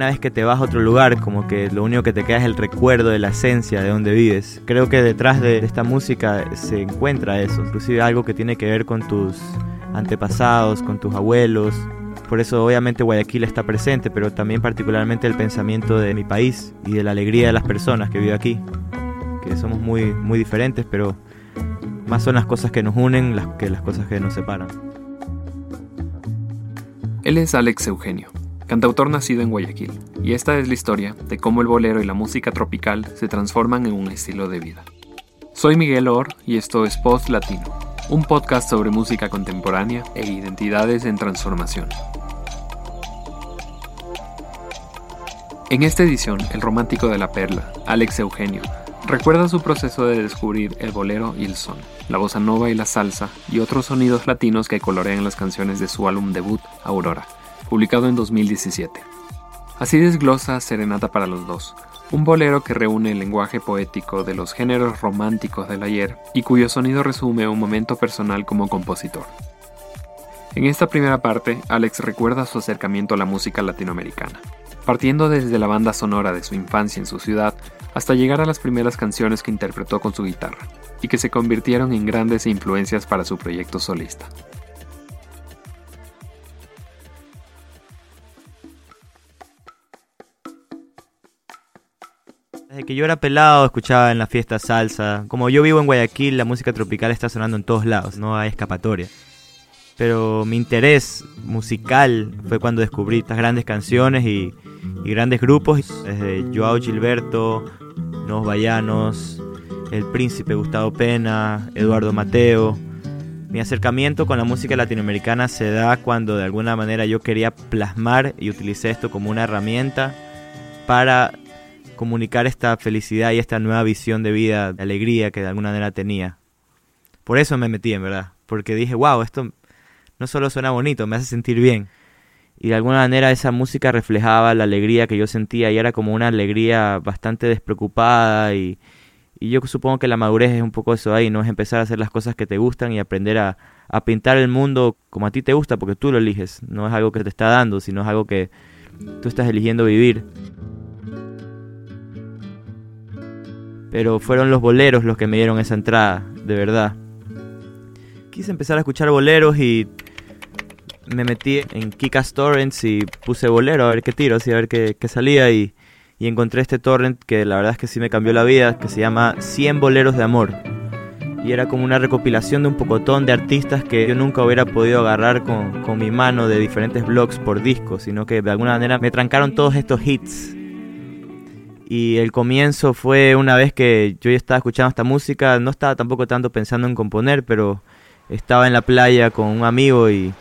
una vez que te vas a otro lugar, como que lo único que te queda es el recuerdo de la esencia de donde vives. Creo que detrás de esta música se encuentra eso, inclusive algo que tiene que ver con tus antepasados, con tus abuelos. Por eso obviamente Guayaquil está presente, pero también particularmente el pensamiento de mi país y de la alegría de las personas que viven aquí. Que somos muy, muy diferentes, pero más son las cosas que nos unen que las cosas que nos separan. Él es Alex Eugenio, cantautor nacido en Guayaquil, y esta es la historia de cómo el bolero y la música tropical se transforman en un estilo de vida. Soy Miguel Or y esto es Post Latino, un podcast sobre música contemporánea e identidades en transformación. En esta edición, el romántico de la perla, Alex Eugenio, recuerda su proceso de descubrir el bolero y el son, la bossa nova y la salsa y otros sonidos latinos que colorean las canciones de su álbum debut, Aurora, publicado en 2017. Así desglosa Serenata para los dos, un bolero que reúne el lenguaje poético de los géneros románticos del ayer y cuyo sonido resume un momento personal como compositor. En esta primera parte, Alex recuerda su acercamiento a la música latinoamericana, partiendo desde la banda sonora de su infancia en su ciudad hasta llegar a las primeras canciones que interpretó con su guitarra, y que se convirtieron en grandes influencias para su proyecto solista. Desde que yo era pelado escuchaba en la fiesta salsa. Como yo vivo en Guayaquil, la música tropical está sonando en todos lados, no hay escapatoria. Pero mi interés musical fue cuando descubrí estas grandes canciones y, grandes grupos, desde Joao Gilberto, Nos Vallanos, El Príncipe Gustavo Pena, Eduardo Mateo. Mi acercamiento con la música latinoamericana se da cuando de alguna manera yo quería plasmar y utilicé esto como una herramienta para comunicar esta felicidad y esta nueva visión de vida, de alegría que de alguna manera tenía. Por eso me metí, en verdad. Porque dije, wow, esto no solo suena bonito, me hace sentir bien. Y de alguna manera esa música reflejaba la alegría que yo sentía y era como una alegría bastante despreocupada y, y yo supongo que la madurez es un poco eso ahí, ¿no? Es empezar a hacer las cosas que te gustan y aprender a, a pintar el mundo como a ti te gusta porque tú lo eliges. No es algo que te está dando, sino es algo que tú estás eligiendo vivir. Pero fueron los boleros los que me dieron esa entrada, de verdad. Quise empezar a escuchar boleros y me metí en Kikas Torrents y puse bolero a ver qué tiro, así a ver qué, salía y, y, encontré este torrent que la verdad es que sí me cambió la vida, que se llama 100 boleros de amor. Y era como una recopilación de un pocotón de artistas que yo nunca hubiera podido agarrar con, con mi mano de diferentes blogs por disco, sino que de alguna manera me trancaron todos estos hits y el comienzo fue una vez que yo ya estaba escuchando esta música, no estaba tampoco tanto pensando en componer, pero estaba en la playa con un amigo y,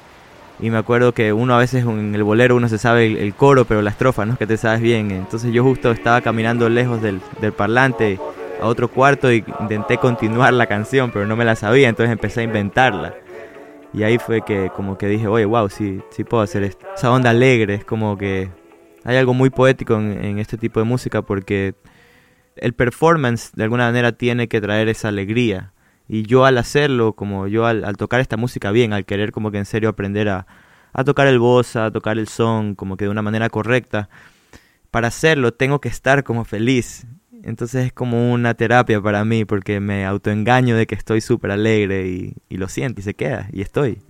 y me acuerdo que uno a veces en el bolero uno se sabe el, coro, pero la estrofa no es que te sabes bien. Entonces yo justo estaba caminando lejos del, del parlante a otro cuarto y intenté continuar la canción, pero no me la sabía, entonces empecé a inventarla. Y ahí fue que como que dije, oye, wow, sí, sí puedo hacer esto. Esa onda alegre, es como que hay algo muy poético en, este tipo de música porque el performance de alguna manera tiene que traer esa alegría. Y yo al hacerlo, como yo al, tocar esta música bien, al querer como que en serio aprender a, tocar el voz, a tocar el son, como que de una manera correcta, para hacerlo tengo que estar como feliz. Entonces es como una terapia para mí porque me autoengaño de que estoy súper alegre y, y lo siento y se queda y estoy.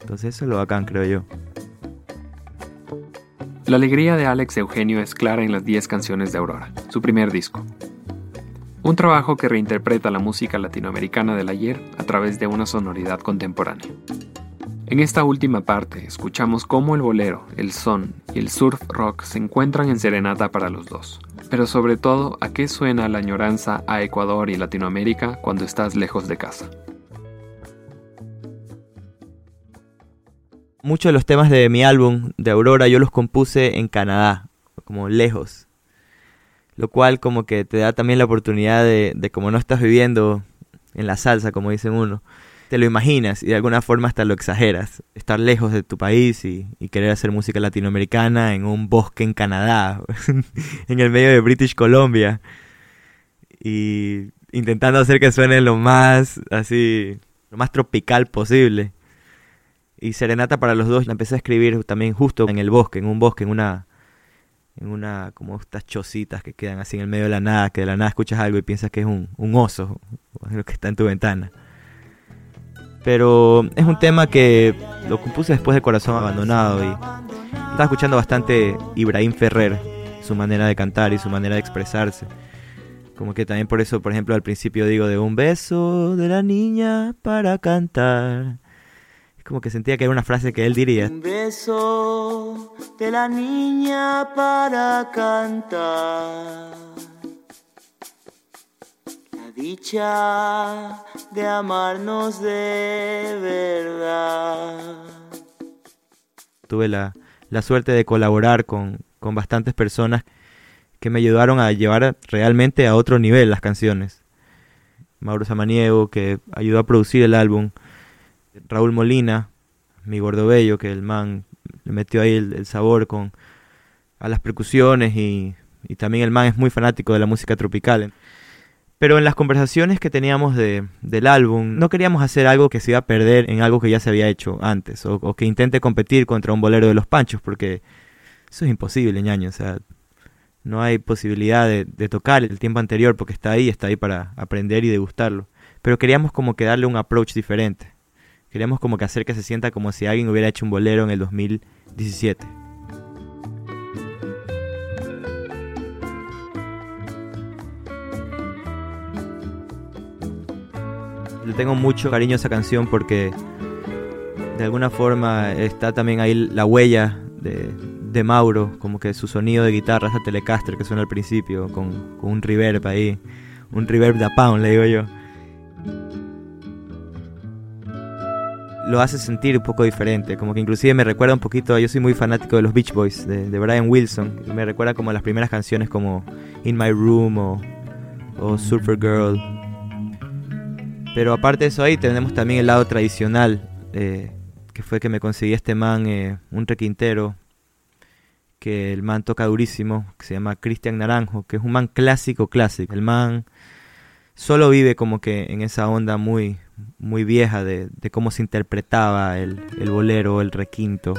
Entonces eso es lo bacán, creo yo. La alegría de Alex Eugenio es clara en las 10 canciones de Aurora, su primer disco. Un trabajo que reinterpreta la música latinoamericana del ayer a través de una sonoridad contemporánea. En esta última parte escuchamos cómo el bolero, el son y el surf rock se encuentran en serenata para los dos, pero sobre todo a qué suena la añoranza a Ecuador y Latinoamérica cuando estás lejos de casa. Muchos de los temas de mi álbum de Aurora yo los compuse en Canadá, como lejos. Lo cual como que te da también la oportunidad de, de como no estás viviendo en la salsa, como dicen uno, te lo imaginas y de alguna forma hasta lo exageras. Estar lejos de tu país y, y querer hacer música latinoamericana en un bosque en Canadá, en el medio de British Columbia. Y intentando hacer que suene lo más así, lo más tropical posible. Y Serenata para los dos la empecé a escribir también justo en el bosque, en un bosque, en una, en una, como estas chocitas que quedan así en el medio de la nada, que de la nada escuchas algo y piensas que es un, un oso, lo que está en tu ventana. Pero es un tema que lo compuse después de Corazón Abandonado y estaba escuchando bastante Ibrahim Ferrer, su manera de cantar y su manera de expresarse. Como que también por eso, por ejemplo, al principio digo de un beso de la niña para cantar. Es como que sentía que era una frase que él diría. Un beso de la niña para cantar. La dicha de amarnos de verdad. Tuve la, la suerte de colaborar con, con bastantes personas que me ayudaron a llevar realmente a otro nivel las canciones. Mauro Samaniego, que ayudó a producir el álbum. Raúl Molina, mi gordo bello, que el man le metió ahí el, sabor con a las percusiones y, y, también el man es muy fanático de la música tropical. Pero en las conversaciones que teníamos de, del álbum, no queríamos hacer algo que se iba a perder en algo que ya se había hecho antes, o, o que intente competir contra un bolero de los panchos, porque eso es imposible, ñaño. O sea, no hay posibilidad de, de, tocar el tiempo anterior porque está ahí, está ahí para aprender y degustarlo. Pero queríamos como que darle un approach diferente. Queríamos como que hacer que se sienta como si alguien hubiera hecho un bolero en el 2017. Le tengo mucho cariño a esa canción porque de alguna forma está también ahí la huella de, de Mauro, como que su sonido de guitarra, esa Telecaster que suena al principio, con, con un reverb ahí, un reverb de pound, le digo yo. Lo hace sentir un poco diferente, como que inclusive me recuerda un poquito, yo soy muy fanático de los Beach Boys, de, Brian Wilson, me recuerda como las primeras canciones como In My Room o, o Surfer Girl. Pero aparte de eso ahí tenemos también el lado tradicional, eh, que fue que me conseguí este man, eh, un requintero, que el man toca durísimo, que se llama Cristian Naranjo, que es un man clásico, clásico. El man solo vive como que en esa onda muy, muy vieja de, de cómo se interpretaba el, el bolero, el requinto.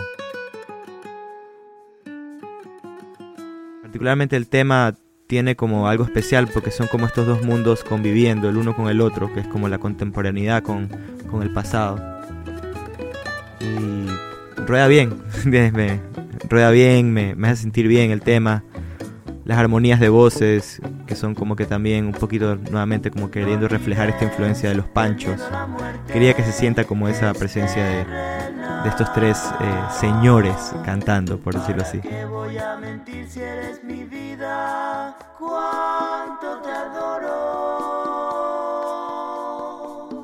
Particularmente el tema tiene como algo especial porque son como estos dos mundos conviviendo el uno con el otro, que es como la contemporaneidad con, con el pasado. Y rueda bien, rueda bien, me, me, hace sentir bien el tema. Las armonías de voces, que son como que también un poquito nuevamente como queriendo reflejar esta influencia de los panchos. Quería que se sienta como esa presencia de, de estos tres eh, señores cantando, por decirlo así.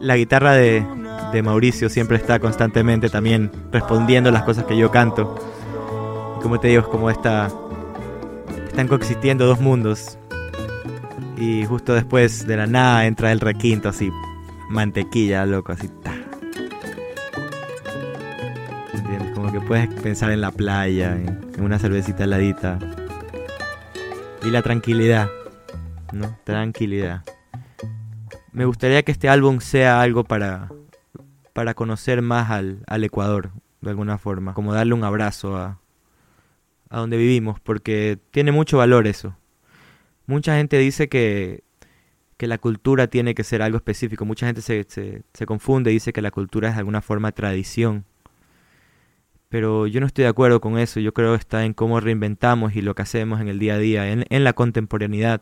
La guitarra de, de Mauricio siempre está constantemente también respondiendo las cosas que yo canto. Y como te digo, es como esta... Están coexistiendo dos mundos. Y justo después de la nada entra el requinto así. Mantequilla, loco, así. Ta. ¿Entiendes? Como que puedes pensar en la playa, en, una cervecita heladita. Y la tranquilidad. ¿No? Tranquilidad. Me gustaría que este álbum sea algo para, para conocer más al, al Ecuador, de alguna forma. Como darle un abrazo a, a donde vivimos, porque tiene mucho valor eso. Mucha gente dice que, que la cultura tiene que ser algo específico. Mucha gente se, se, confunde y dice que la cultura es de alguna forma tradición. Pero yo no estoy de acuerdo con eso. Yo creo que está en cómo reinventamos y lo que hacemos en el día a día, en, en la contemporaneidad,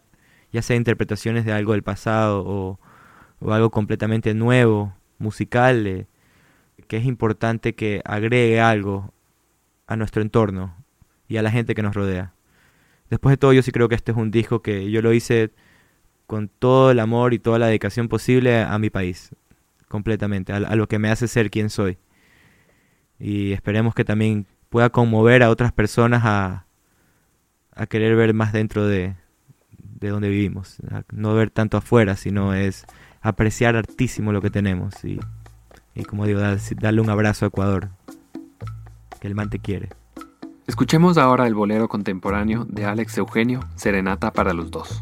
ya sea interpretaciones de algo del pasado o, o algo completamente nuevo, musical, que es importante que agregue algo a nuestro entorno y a la gente que nos rodea. Después de todo, yo sí creo que este es un disco que yo lo hice con todo el amor y toda la dedicación posible a, mi país, completamente, a, lo que me hace ser quien soy. Y esperemos que también pueda conmover a otras personas a, a querer ver más dentro de, de donde vivimos. No ver tanto afuera, sino es apreciar hartísimo lo que tenemos. Y, y como digo, dar, darle un abrazo a Ecuador, que el man te quiere. Escuchemos ahora el bolero contemporáneo de Alex Eugenio, Serenata para los dos.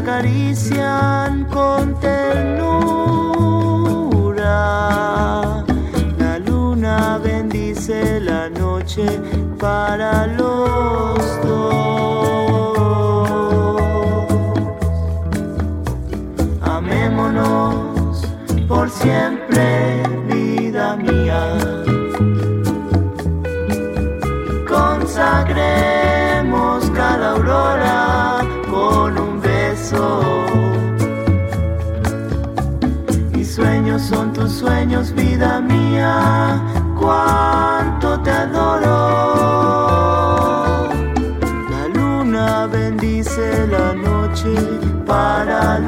Acarician con ternura. La luna bendice la noche para los dos. Amémonos por siempre, sueños, vida mía. Cuánto te adoro. La luna bendice la noche para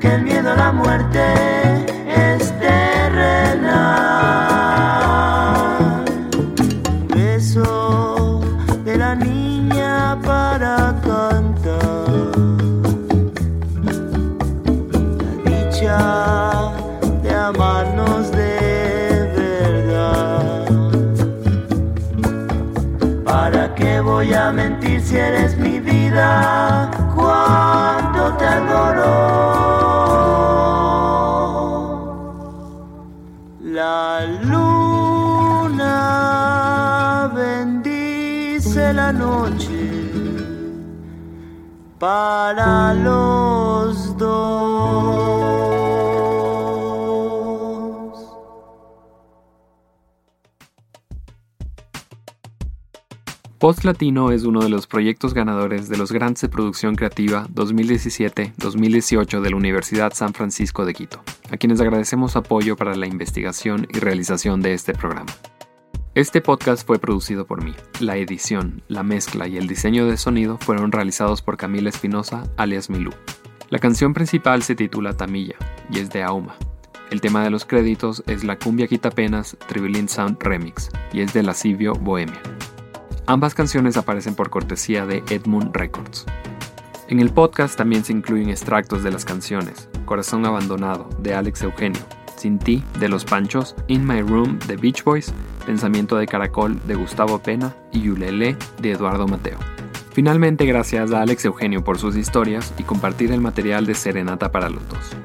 que el miedo a la muerte es terrenal. Beso de la niña para cantar. La dicha de amarnos de verdad. ¿Para qué voy a mentir si eres mi vida? Para los dos. Post Latino es uno de los proyectos ganadores de los Grants de Producción Creativa 2017-2018 de la Universidad San Francisco de Quito, a quienes agradecemos apoyo para la investigación y realización de este programa. Este podcast fue producido por mí. La edición, la mezcla y el diseño de sonido fueron realizados por Camila Espinosa, alias Milú. La canción principal se titula Tamilla y es de Auma. El tema de los créditos es la cumbia quitapenas Tribilin Sound Remix y es de Lascivio Bohemia. Ambas canciones aparecen por cortesía de Edmund Records. En el podcast también se incluyen extractos de las canciones Corazón Abandonado de Alex Eugenio, Sin Ti de Los Panchos, In My Room de Beach Boys, Pensamiento de Caracol de Gustavo Pena y Yulele de Eduardo Mateo. Finalmente, gracias a Alex Eugenio por sus historias y compartir el material de Serenata para los dos.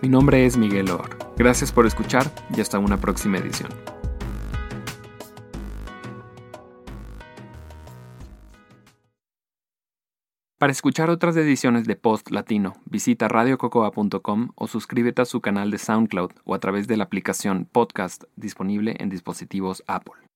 Mi nombre es Miguel Or. Gracias por escuchar y hasta una próxima edición. Para escuchar otras ediciones de Post Latino, visita radiococoa.com o suscríbete a su canal de SoundCloud o a través de la aplicación Podcast disponible en dispositivos Apple.